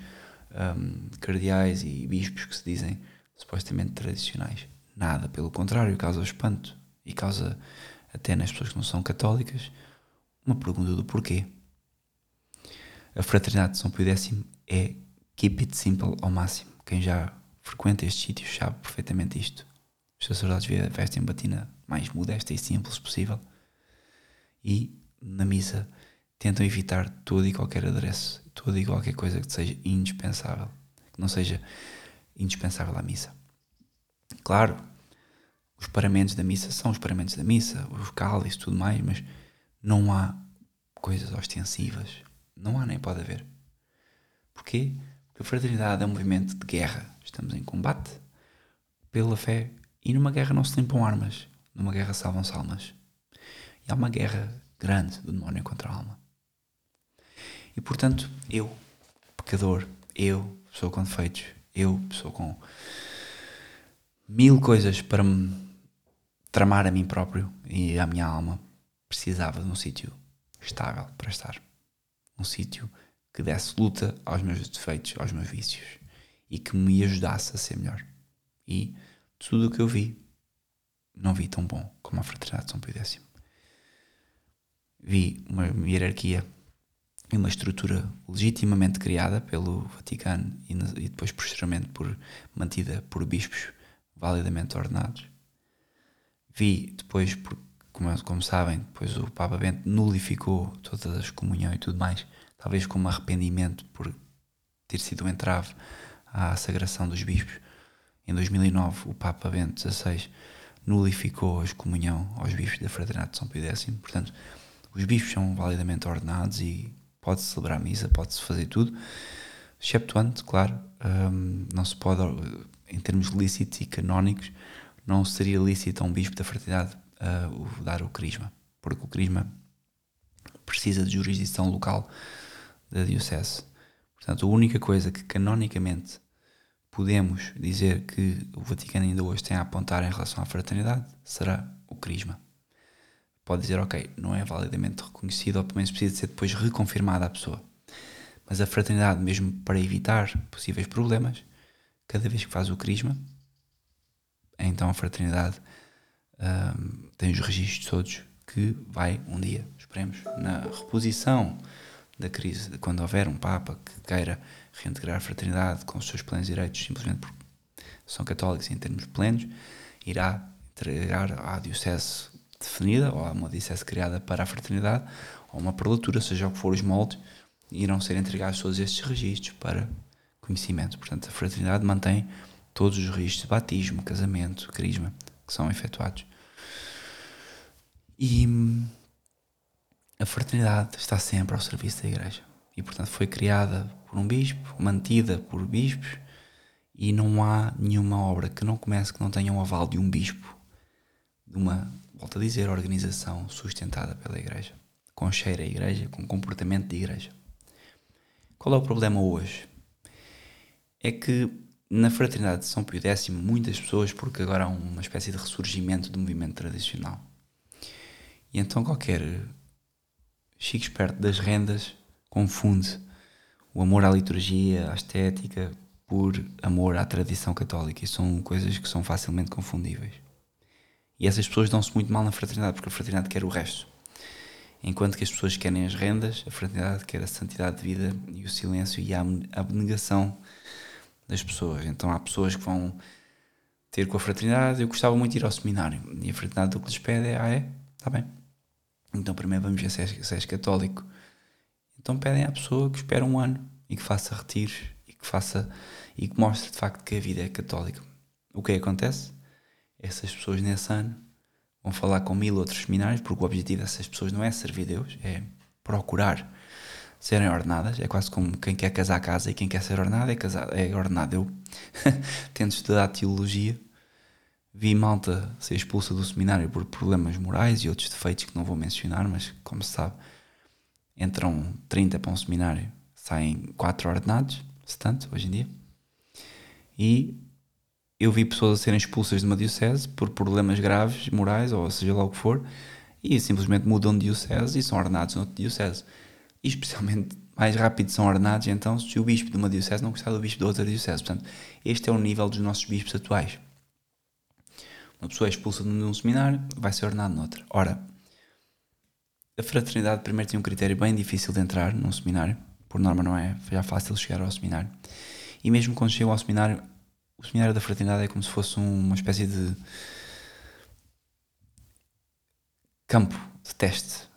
um, cardeais e bispos que se dizem supostamente tradicionais? Nada, pelo contrário, causa espanto e causa até nas pessoas que não são católicas uma pergunta do porquê. A fraternidade de São Pio X é keep it simple ao máximo. Quem já frequenta estes sítios sabe perfeitamente isto. Os sacerdotes vestem batina mais modesta e simples possível e na missa tentam evitar todo e qualquer adereço, toda e qualquer coisa que seja indispensável, que não seja indispensável à missa. Claro, os paramentos da missa são os paramentos da missa, os cálices e tudo mais, mas não há coisas ostensivas. Não há nem pode haver. Porquê? Porque a fraternidade é um movimento de guerra. Estamos em combate pela fé e numa guerra não se limpam armas. Numa guerra salvam-se almas. E há uma guerra grande do demónio contra a alma. E portanto, eu, pecador, eu, pessoa com defeitos, eu, pessoa com mil coisas para me tramar a mim próprio e à minha alma, precisava de um sítio estável para estar. Um sítio que desse luta aos meus defeitos, aos meus vícios e que me ajudasse a ser melhor. E tudo o que eu vi, não vi tão bom como a Fraternidade de São Pio X. Vi uma hierarquia e uma estrutura legitimamente criada pelo Vaticano e, depois posteriormente por, mantida por bispos validamente ordenados. Vi depois, como, como sabem, depois o Papa Bento nulificou todas as comunhões e tudo mais, talvez como arrependimento por ter sido um entrave à sagração dos bispos. Em 2009, o Papa Bento XVI nulificou a excomunhão aos bispos da Fraternidade de São Pio X. Portanto, os bispos são validamente ordenados e pode-se celebrar missa, pode-se fazer tudo, exceptuante, claro, um, não se pode, em termos lícitos e canónicos, não seria lícito a um bispo da fraternidade uh, dar o crisma, porque o crisma precisa de jurisdição local da diocese. Portanto, a única coisa que canonicamente podemos dizer que o Vaticano ainda hoje tem a apontar em relação à fraternidade será o crisma. Pode dizer, ok, não é validamente reconhecido, ou pelo menos precisa de ser depois reconfirmada a pessoa. Mas a fraternidade, mesmo para evitar possíveis problemas, cada vez que faz o crisma, então a fraternidade um, tem os registros todos que vai um dia, esperemos, na reposição da crise, quando houver um Papa que queira reintegrar a fraternidade com os seus plenos direitos, simplesmente porque são católicos em termos plenos, irá entregar à diocese definida, ou a uma diocese criada para a fraternidade, ou uma prelatura, seja o que for os moldes, irão ser entregados todos estes registros para conhecimento. Portanto, a fraternidade mantém todos os registros de batismo, casamento, crisma, que são efetuados. E a fraternidade está sempre ao serviço da Igreja. E, portanto, foi criada por um bispo, mantida por bispos, e não há nenhuma obra que não comece que não tenha um aval de um bispo, de uma, volto a dizer, organização sustentada pela Igreja, com cheiro à Igreja, com comportamento de Igreja. Qual é o problema hoje? É que na fraternidade de São Pio X, muitas pessoas, porque agora há uma espécie de ressurgimento do movimento tradicional. E então qualquer chico esperto das rendas confunde o amor à liturgia, à estética, por amor à tradição católica. E são coisas que são facilmente confundíveis. E essas pessoas dão-se muito mal na fraternidade, porque a fraternidade quer o resto. Enquanto que as pessoas querem as rendas, a fraternidade quer a santidade de vida e o silêncio e a abnegação das pessoas. Então há pessoas que vão ter com a fraternidade. Eu gostava muito de ir ao seminário. E a fraternidade o que lhes pede é: ah, é? Está bem. Então primeiro vamos ver se és, se és católico. Então pedem à pessoa que espera um ano e que faça retiros e que faça e que mostre de facto que a vida é católica. O que acontece? Essas pessoas nesse ano vão falar com mil outros seminários, porque o objetivo dessas pessoas não é servir Deus, é procurar serem ordenadas. É quase como quem quer casar casa e quem quer ser ordenado é, casado, é ordenado. Eu, tendo estudado teologia, vi malta ser expulsa do seminário por problemas morais e outros defeitos que não vou mencionar, mas como se sabe, entram 30 para um seminário, saem 4 ordenados, se tanto, hoje em dia. E eu vi pessoas a serem expulsas de uma diocese por problemas graves, morais, ou seja lá o que for, e simplesmente mudam de diocese e são ordenados noutra diocese. E especialmente mais rápido são ordenados, então, se o bispo de uma diocese não gostar do bispo de outra diocese. Portanto, este é o nível dos nossos bispos atuais. Uma pessoa é expulsa de um seminário, vai ser ordenado noutra. Ora, a fraternidade primeiro tem um critério bem difícil de entrar num seminário, por norma não é já fácil chegar ao seminário. E mesmo quando chegam ao seminário, o seminário da fraternidade é como se fosse uma espécie de campo de teste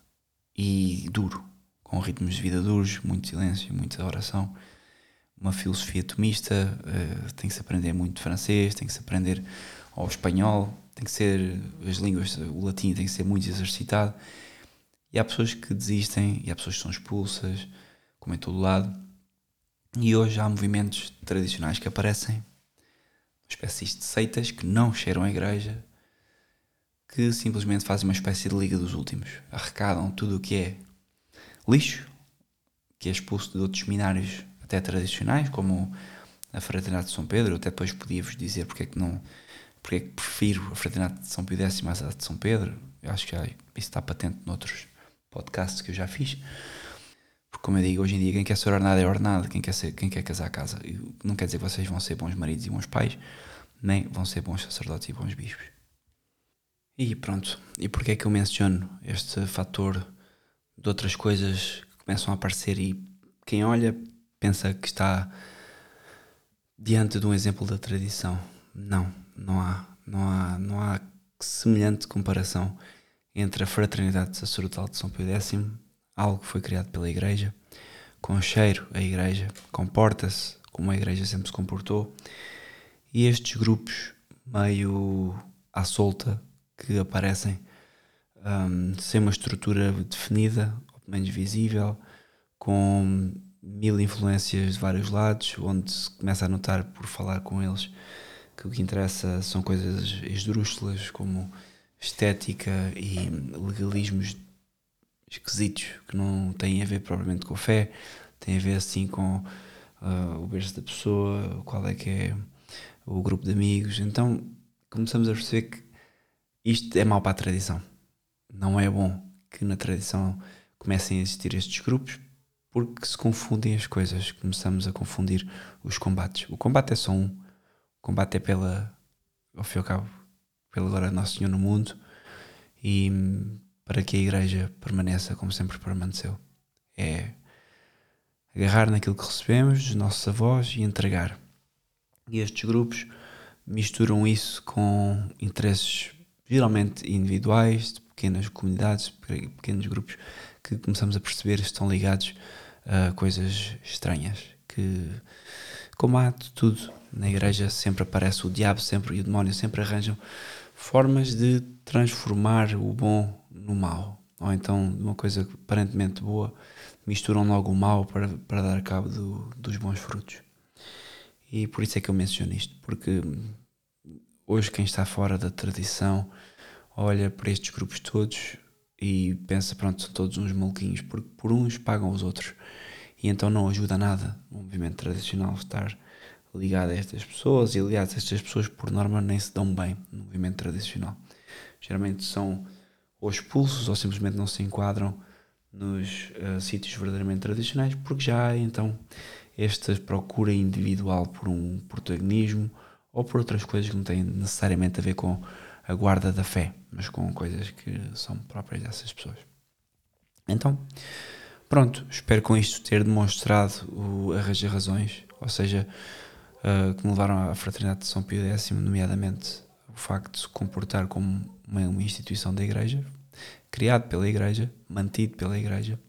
e duro, com ritmos de vida duros, muito silêncio, muita oração, uma filosofia tomista, uh, tem que se aprender muito francês, tem que se aprender ao espanhol, tem que ser as línguas, o latim tem que ser muito exercitado. E há pessoas que desistem, e há pessoas que são expulsas, como em todo lado. E hoje há movimentos tradicionais que aparecem, espécies de seitas que não cheiram a igreja, que simplesmente fazem uma espécie de liga dos últimos. Arrecadam tudo o que é lixo, que é expulso de outros seminários até tradicionais, como a Fraternidade de São Pedro. Eu até depois podia-vos dizer porque é que não porque é que prefiro a Fraternidade de São Pio X à de São Pedro. Eu acho que já, isso está patente noutros podcasts que eu já fiz. Porque, como eu digo, hoje em dia, quem quer ser ordenado é ordenado, quem quer, ser, quem quer casar, casa. não quer dizer que vocês vão ser bons maridos e bons pais, nem vão ser bons sacerdotes e bons bispos. E pronto. E porquê é que eu menciono este fator de outras coisas que começam a aparecer e quem olha pensa que está diante de um exemplo da tradição? Não, não há, não há, não há semelhante comparação entre a fraternidade sacerdotal de São Pio X algo que foi criado pela Igreja, com cheiro a Igreja, comporta-se como a Igreja sempre se comportou, e estes grupos meio à solta que aparecem um, sem uma estrutura definida, ou menos visível, com mil influências de vários lados, onde se começa a notar por falar com eles que o que interessa são coisas esdrúxulas como estética e legalismos esquisitos que não têm a ver propriamente com a fé, têm a ver assim com uh, o berço da pessoa, qual é que é o grupo de amigos. Então começamos a perceber que isto é mau para a tradição. Não é bom que na tradição comecem a existir estes grupos porque se confundem as coisas. Começamos a confundir os combates. O combate é só um. O combate é pela, ao fim e ao cabo, pela glória de Nosso Senhor no mundo e para que a Igreja permaneça como sempre permaneceu. É agarrar naquilo que recebemos dos nossos avós e entregar. E estes grupos misturam isso com interesses geralmente individuais, de pequenas comunidades, pequenos grupos que começamos a perceber estão ligados a coisas estranhas. Que, como há de tudo na igreja, sempre aparece o diabo sempre e o demónio sempre arranjam formas de transformar o bom no mal. Ou então, uma coisa aparentemente boa, misturam logo o mal para, para dar cabo do, dos bons frutos. E por isso é que eu menciono isto, porque hoje quem está fora da tradição olha para estes grupos todos e pensa, pronto, são todos uns maluquinhos, porque por uns pagam os outros. E então não ajuda nada o movimento tradicional estar ligado a estas pessoas, e aliás, estas pessoas por norma nem se dão bem no movimento tradicional. Geralmente são ou expulsos ou simplesmente não se enquadram nos uh, sítios verdadeiramente tradicionais, porque já há então esta procura individual por um protagonismo ou por outras coisas que não têm necessariamente a ver com a guarda da fé, mas com coisas que são próprias dessas pessoas. Então, pronto, espero com isto ter demonstrado o arranjo razões, ou seja, uh, que me levaram à Fraternidade de São Pio X, nomeadamente o facto de se comportar como uma, uma instituição da Igreja, criado pela Igreja, mantido pela Igreja,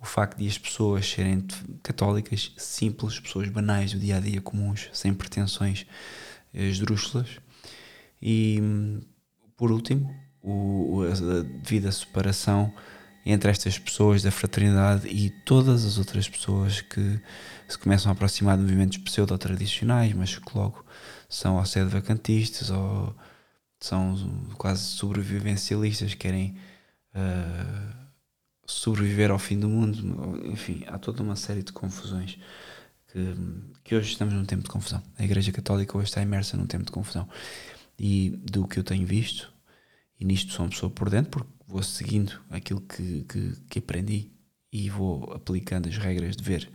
o facto de as pessoas serem católicas simples, pessoas banais do dia a dia, comuns, sem pretensões esdrúxulas. E por último, o, a devida separação entre estas pessoas da fraternidade e todas as outras pessoas que se começam a aproximar de movimentos pseudo-tradicionais, mas que logo são ao sede vacantistas ou são quase sobrevivencialistas, querem uh, sobreviver ao fim do mundo. Enfim, há toda uma série de confusões que, que hoje estamos num tempo de confusão. A Igreja Católica hoje está imersa num tempo de confusão. E do que eu tenho visto, e nisto sou uma pessoa por dentro, porque vou seguindo aquilo que, que, que aprendi e vou aplicando as regras de ver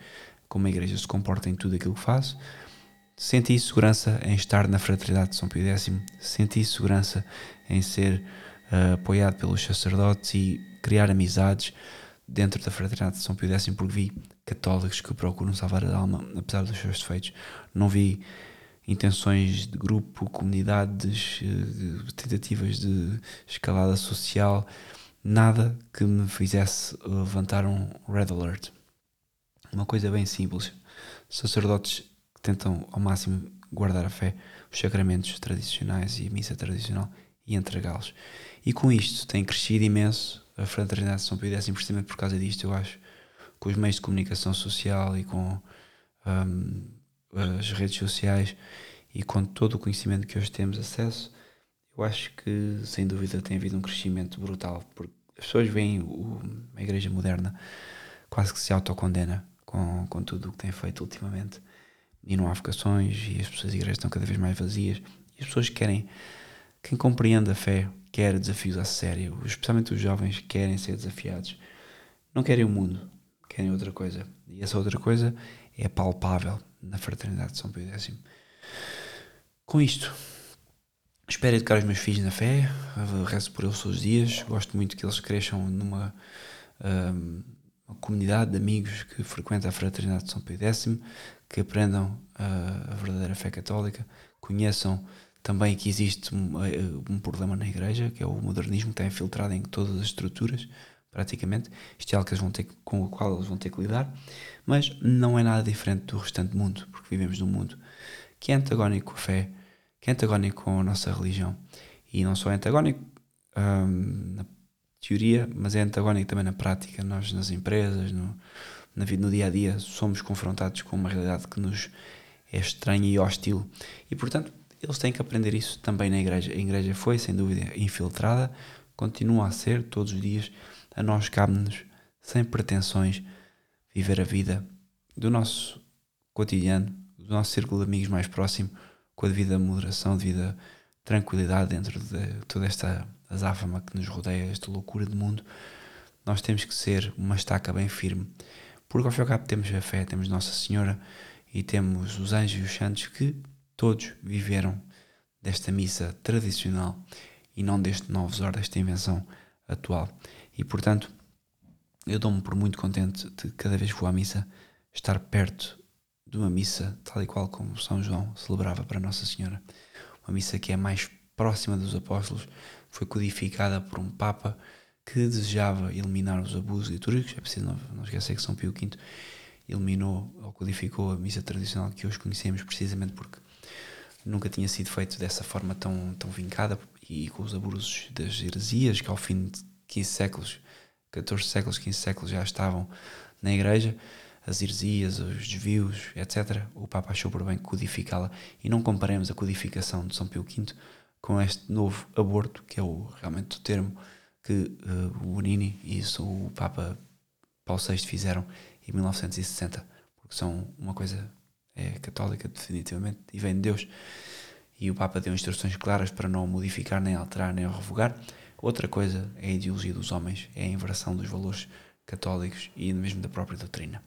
como a Igreja se comporta em tudo aquilo que faço. Senti segurança em estar na Fraternidade de São Pio X, senti segurança em ser uh, apoiado pelos sacerdotes e criar amizades dentro da Fraternidade de São Pio X, porque vi católicos que procuram salvar a alma, apesar dos seus defeitos. Não vi intenções de grupo, comunidades, eh, tentativas de escalada social, nada que me fizesse levantar um red alert. Uma coisa bem simples. Sacerdotes que tentam ao máximo guardar a fé, os sacramentos tradicionais e a missa tradicional e entregá-los. E com isto tem crescido imenso a fraternidade de São Pio X, precisamente por causa disto, eu acho, com os meios de comunicação social e com um, as redes sociais e com todo o conhecimento que hoje temos acesso, eu acho que sem dúvida tem havido um crescimento brutal, porque as pessoas veem o, a igreja moderna quase que se autocondena com, com tudo o que tem feito ultimamente. E não há vocações e as pessoas, as igrejas estão cada vez mais vazias. E as pessoas querem, quem compreende a fé quer desafios a sério, especialmente os jovens querem ser desafiados, não querem o mundo, querem outra coisa. E essa outra coisa é palpável na fraternidade de São Pio X. Com isto, espero educar os meus filhos na fé, rezo por eles todos os dias, gosto muito que eles cresçam numa um, uma comunidade de amigos que frequenta a Fraternidade de São Pio X, que aprendam a, a verdadeira fé católica, conheçam também que existe um, um, problema na igreja, que é o modernismo, que está infiltrado em todas as estruturas, praticamente. Isto é algo que eles vão ter, com o qual eles vão ter que lidar, mas não é nada diferente do restante mundo, porque vivemos num mundo que é antagónico com a fé, que é antagónico com a nossa religião. E não só é antagónico hum, teoria, mas é antagónico também na prática. Nós, nas empresas, no, na vida, no dia a dia, somos confrontados com uma realidade que nos é estranha e hostil. E, portanto, eles têm que aprender isso também na igreja. A igreja foi, sem dúvida, infiltrada, continua a ser todos os dias. A nós cabe-nos, sem pretensões, viver a vida do nosso cotidiano, do nosso círculo de amigos mais próximo, com a devida moderação, devida tranquilidade dentro de toda esta azáfama que nos rodeia, esta loucura de mundo, nós temos que ser uma estaca bem firme. Porque ao fim e ao cabo temos a fé, temos Nossa Senhora e temos os anjos e os santos que todos viveram desta missa tradicional e não deste novos horas, desta invenção atual. E portanto, eu dou-me por muito contente de cada vez que vou à missa estar perto de uma missa tal e qual como São João celebrava para Nossa Senhora. Uma missa que é mais próxima dos apóstolos, foi codificada por um Papa que desejava eliminar os abusos litúrgicos. É preciso não, não esquecer que São Pio V eliminou ou codificou a missa tradicional que hoje conhecemos, precisamente porque nunca tinha sido feito dessa forma tão, tão vincada e com os abusos das heresias que ao fim de 15 séculos, 14 séculos, 15 séculos já estavam na Igreja, as heresias, os desvios, etc. O Papa achou por bem codificá-la e não comparemos a codificação de São Pio V com este novo aborto, que é o, realmente o termo que uh, o Bonini e isso, o Papa Paulo VI fizeram em 1960, porque são uma coisa é católica definitivamente e vem de Deus. E o Papa deu instruções claras para não modificar, nem alterar, nem revogar. Outra coisa é a ideologia dos homens, é a inversão dos valores católicos e mesmo da própria doutrina.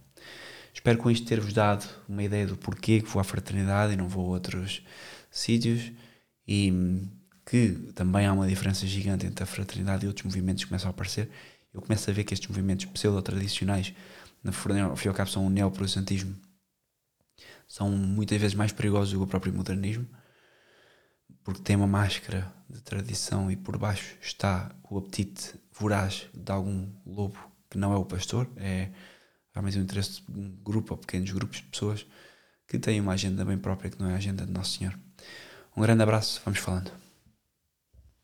Espero com isto ter-vos dado uma ideia do porquê que vou à fraternidade e não vou a outros sítios e que também há uma diferença gigante entre a fraternidade e outros movimentos que começam a aparecer. Eu começo a ver que estes movimentos pseudo-tradicionais, na fim ao cabo, são um neoprotestantismo, são muitas vezes mais perigosos do que o próprio modernismo, porque tem uma máscara de tradição e por baixo está o apetite voraz de algum lobo que não é o pastor, é realmente o interesse de um grupo ou pequenos grupos de pessoas que têm uma agenda bem própria que não é a agenda de Nosso Senhor. Um grande abraço, vamos falando.